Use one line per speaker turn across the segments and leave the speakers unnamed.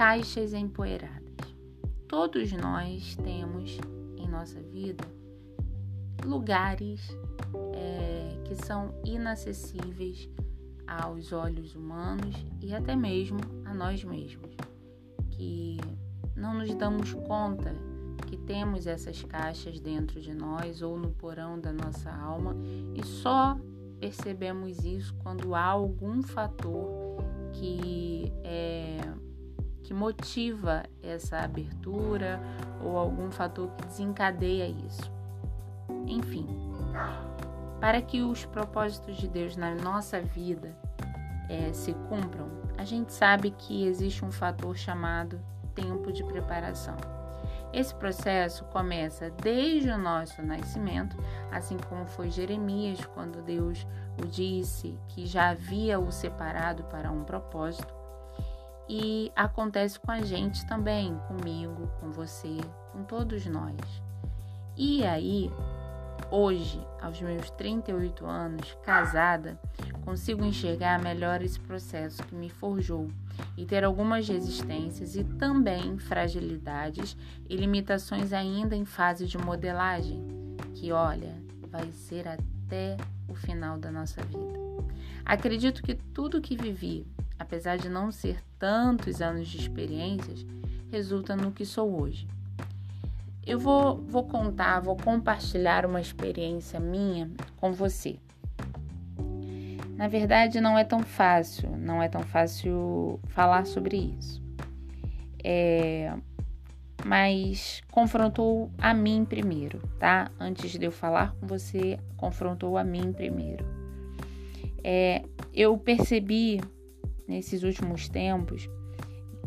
caixas empoeiradas. Todos nós temos em nossa vida lugares é, que são inacessíveis aos olhos humanos e até mesmo a nós mesmos, que não nos damos conta que temos essas caixas dentro de nós ou no porão da nossa alma e só percebemos isso quando há algum fator que é que motiva essa abertura ou algum fator que desencadeia isso. Enfim, para que os propósitos de Deus na nossa vida é, se cumpram, a gente sabe que existe um fator chamado tempo de preparação. Esse processo começa desde o nosso nascimento, assim como foi Jeremias, quando Deus o disse que já havia o separado para um propósito. E acontece com a gente também, comigo, com você, com todos nós. E aí, hoje, aos meus 38 anos, casada, consigo enxergar melhor esse processo que me forjou e ter algumas resistências e também fragilidades e limitações ainda em fase de modelagem, que olha, vai ser até o final da nossa vida. Acredito que tudo que vivi, apesar de não ser tantos anos de experiências, resulta no que sou hoje. Eu vou, vou contar, vou compartilhar uma experiência minha com você. Na verdade, não é tão fácil, não é tão fácil falar sobre isso. É, mas confrontou a mim primeiro, tá? Antes de eu falar com você, confrontou a mim primeiro. É, eu percebi nesses últimos tempos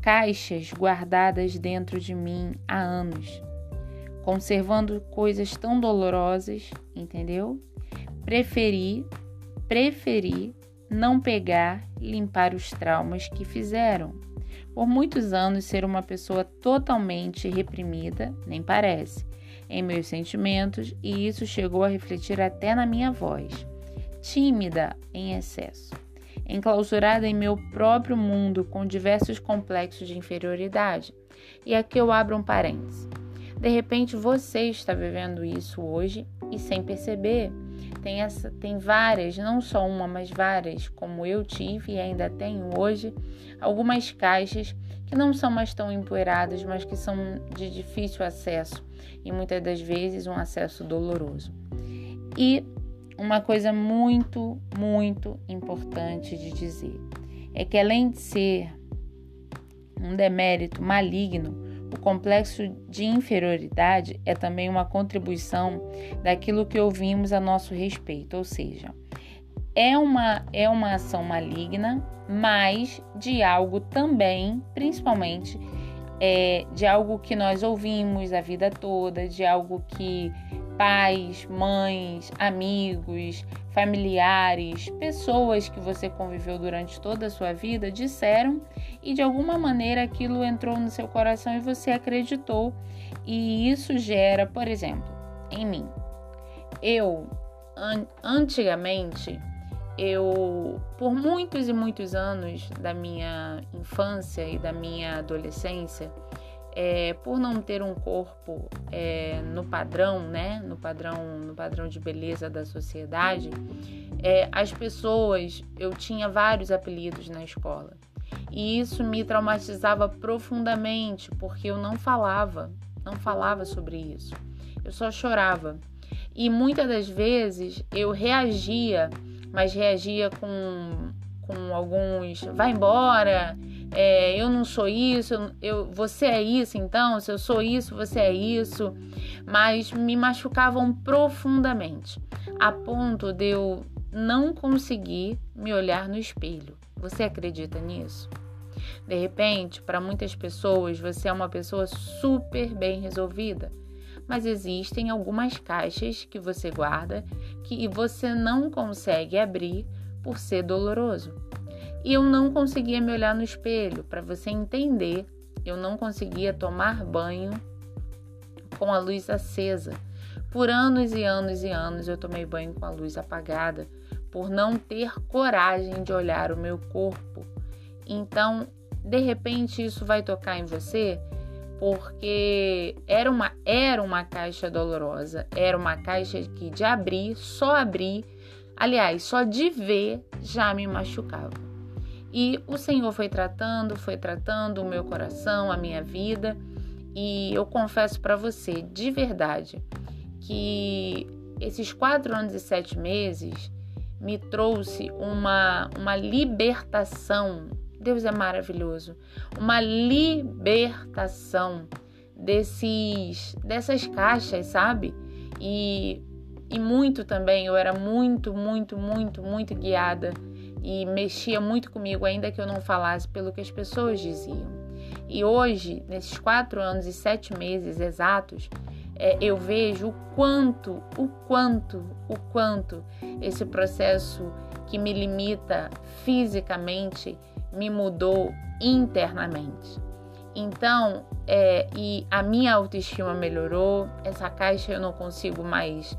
caixas guardadas dentro de mim há anos, conservando coisas tão dolorosas, entendeu? Preferi preferi não pegar e limpar os traumas que fizeram. Por muitos anos, ser uma pessoa totalmente reprimida, nem parece, em meus sentimentos, e isso chegou a refletir até na minha voz. Tímida em excesso, enclausurada em meu próprio mundo com diversos complexos de inferioridade. E aqui eu abro um parêntese. De repente você está vivendo isso hoje e sem perceber tem, essa, tem várias, não só uma, mas várias, como eu tive e ainda tenho hoje, algumas caixas que não são mais tão empoeiradas, mas que são de difícil acesso e muitas das vezes um acesso doloroso. E uma coisa muito, muito importante de dizer. É que além de ser um demérito maligno, o complexo de inferioridade é também uma contribuição daquilo que ouvimos a nosso respeito, ou seja, é uma, é uma ação maligna, mas de algo também, principalmente, é, de algo que nós ouvimos a vida toda, de algo que pais, mães, amigos, familiares, pessoas que você conviveu durante toda a sua vida disseram e de alguma maneira aquilo entrou no seu coração e você acreditou. E isso gera, por exemplo, em mim. Eu, an antigamente, eu, por muitos e muitos anos da minha infância e da minha adolescência, é, por não ter um corpo é, no padrão, né, no padrão, no padrão de beleza da sociedade, é, as pessoas, eu tinha vários apelidos na escola. E isso me traumatizava profundamente porque eu não falava, não falava sobre isso, eu só chorava. E muitas das vezes eu reagia, mas reagia com com alguns vai embora é, eu não sou isso, eu, você é isso, então, se eu sou isso, você é isso, mas me machucavam profundamente, a ponto de eu não conseguir me olhar no espelho. Você acredita nisso? De repente, para muitas pessoas, você é uma pessoa super bem resolvida, mas existem algumas caixas que você guarda que você não consegue abrir por ser doloroso. E eu não conseguia me olhar no espelho, para você entender, eu não conseguia tomar banho com a luz acesa. Por anos e anos e anos eu tomei banho com a luz apagada, por não ter coragem de olhar o meu corpo. Então, De repente isso vai tocar em você porque era uma era uma caixa dolorosa, era uma caixa que de abrir, só abrir, aliás, só de ver já me machucava. E o Senhor foi tratando, foi tratando o meu coração, a minha vida, e eu confesso para você, de verdade, que esses quatro anos e sete meses me trouxe uma, uma libertação. Deus é maravilhoso. Uma libertação desses dessas caixas, sabe? E, e muito também, eu era muito, muito, muito, muito guiada e mexia muito comigo, ainda que eu não falasse pelo que as pessoas diziam. E hoje, nesses quatro anos e sete meses exatos, é, eu vejo o quanto, o quanto, o quanto esse processo que me limita fisicamente me mudou internamente. Então, é, e a minha autoestima melhorou, essa caixa eu não consigo mais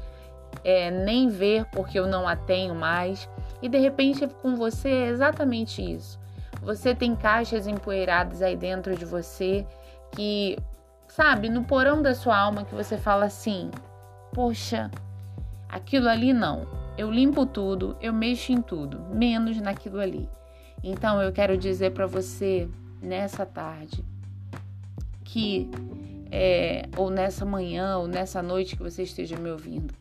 é, nem ver porque eu não a tenho mais. E de repente com você é exatamente isso. Você tem caixas empoeiradas aí dentro de você que sabe, no porão da sua alma que você fala assim: poxa, aquilo ali não. Eu limpo tudo, eu mexo em tudo, menos naquilo ali. Então eu quero dizer para você nessa tarde que é, ou nessa manhã ou nessa noite que você esteja me ouvindo,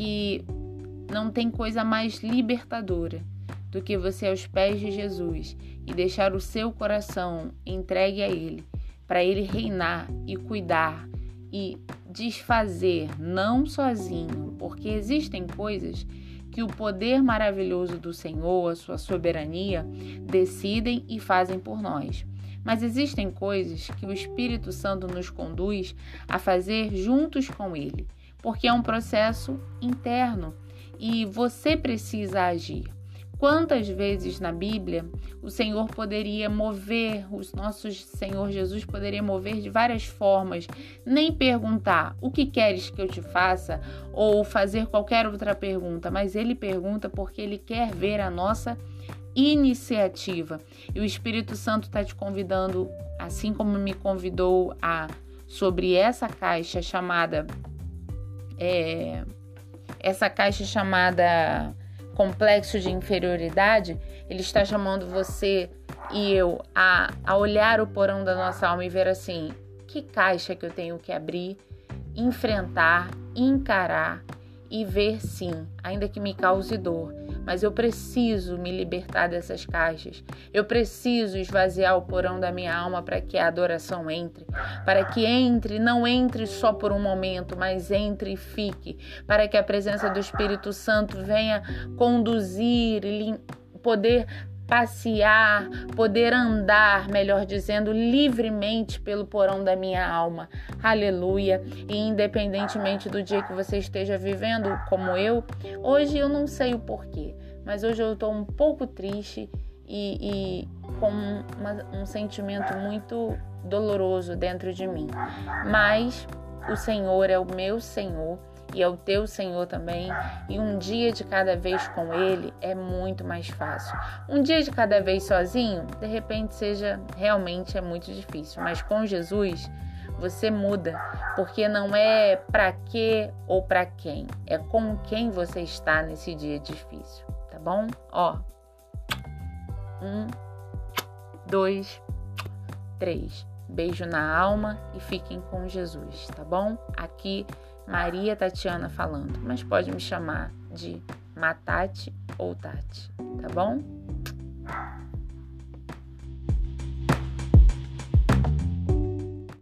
que não tem coisa mais libertadora do que você aos pés de Jesus e deixar o seu coração entregue a Ele para ele reinar e cuidar e desfazer, não sozinho, porque existem coisas que o poder maravilhoso do Senhor, a sua soberania, decidem e fazem por nós. Mas existem coisas que o Espírito Santo nos conduz a fazer juntos com ele, porque é um processo interno e você precisa agir. Quantas vezes na Bíblia o Senhor poderia mover, o nosso Senhor Jesus poderia mover de várias formas, nem perguntar o que queres que eu te faça ou fazer qualquer outra pergunta, mas ele pergunta porque ele quer ver a nossa iniciativa. E o Espírito Santo está te convidando, assim como me convidou a sobre essa caixa chamada é, essa caixa chamada complexo de inferioridade, ele está chamando você e eu a, a olhar o porão da nossa alma e ver assim: que caixa que eu tenho que abrir, enfrentar, encarar e ver sim, ainda que me cause dor, mas eu preciso me libertar dessas caixas. Eu preciso esvaziar o porão da minha alma para que a adoração entre, para que entre, não entre só por um momento, mas entre e fique, para que a presença do Espírito Santo venha conduzir e poder passear, poder andar, melhor dizendo, livremente pelo porão da minha alma. Aleluia. E independentemente do dia que você esteja vivendo como eu, hoje eu não sei o porquê, mas hoje eu estou um pouco triste e, e com uma, um sentimento muito doloroso dentro de mim. Mas o Senhor é o meu Senhor e é o teu Senhor também, e um dia de cada vez com Ele é muito mais fácil. Um dia de cada vez sozinho, de repente seja realmente é muito difícil, mas com Jesus você muda, porque não é para que ou para quem, é com quem você está nesse dia difícil, tá bom? Ó, um, dois, três. Beijo na alma e fiquem com Jesus, tá bom? Aqui Maria Tatiana falando, mas pode me chamar de Matate ou Tati, tá bom?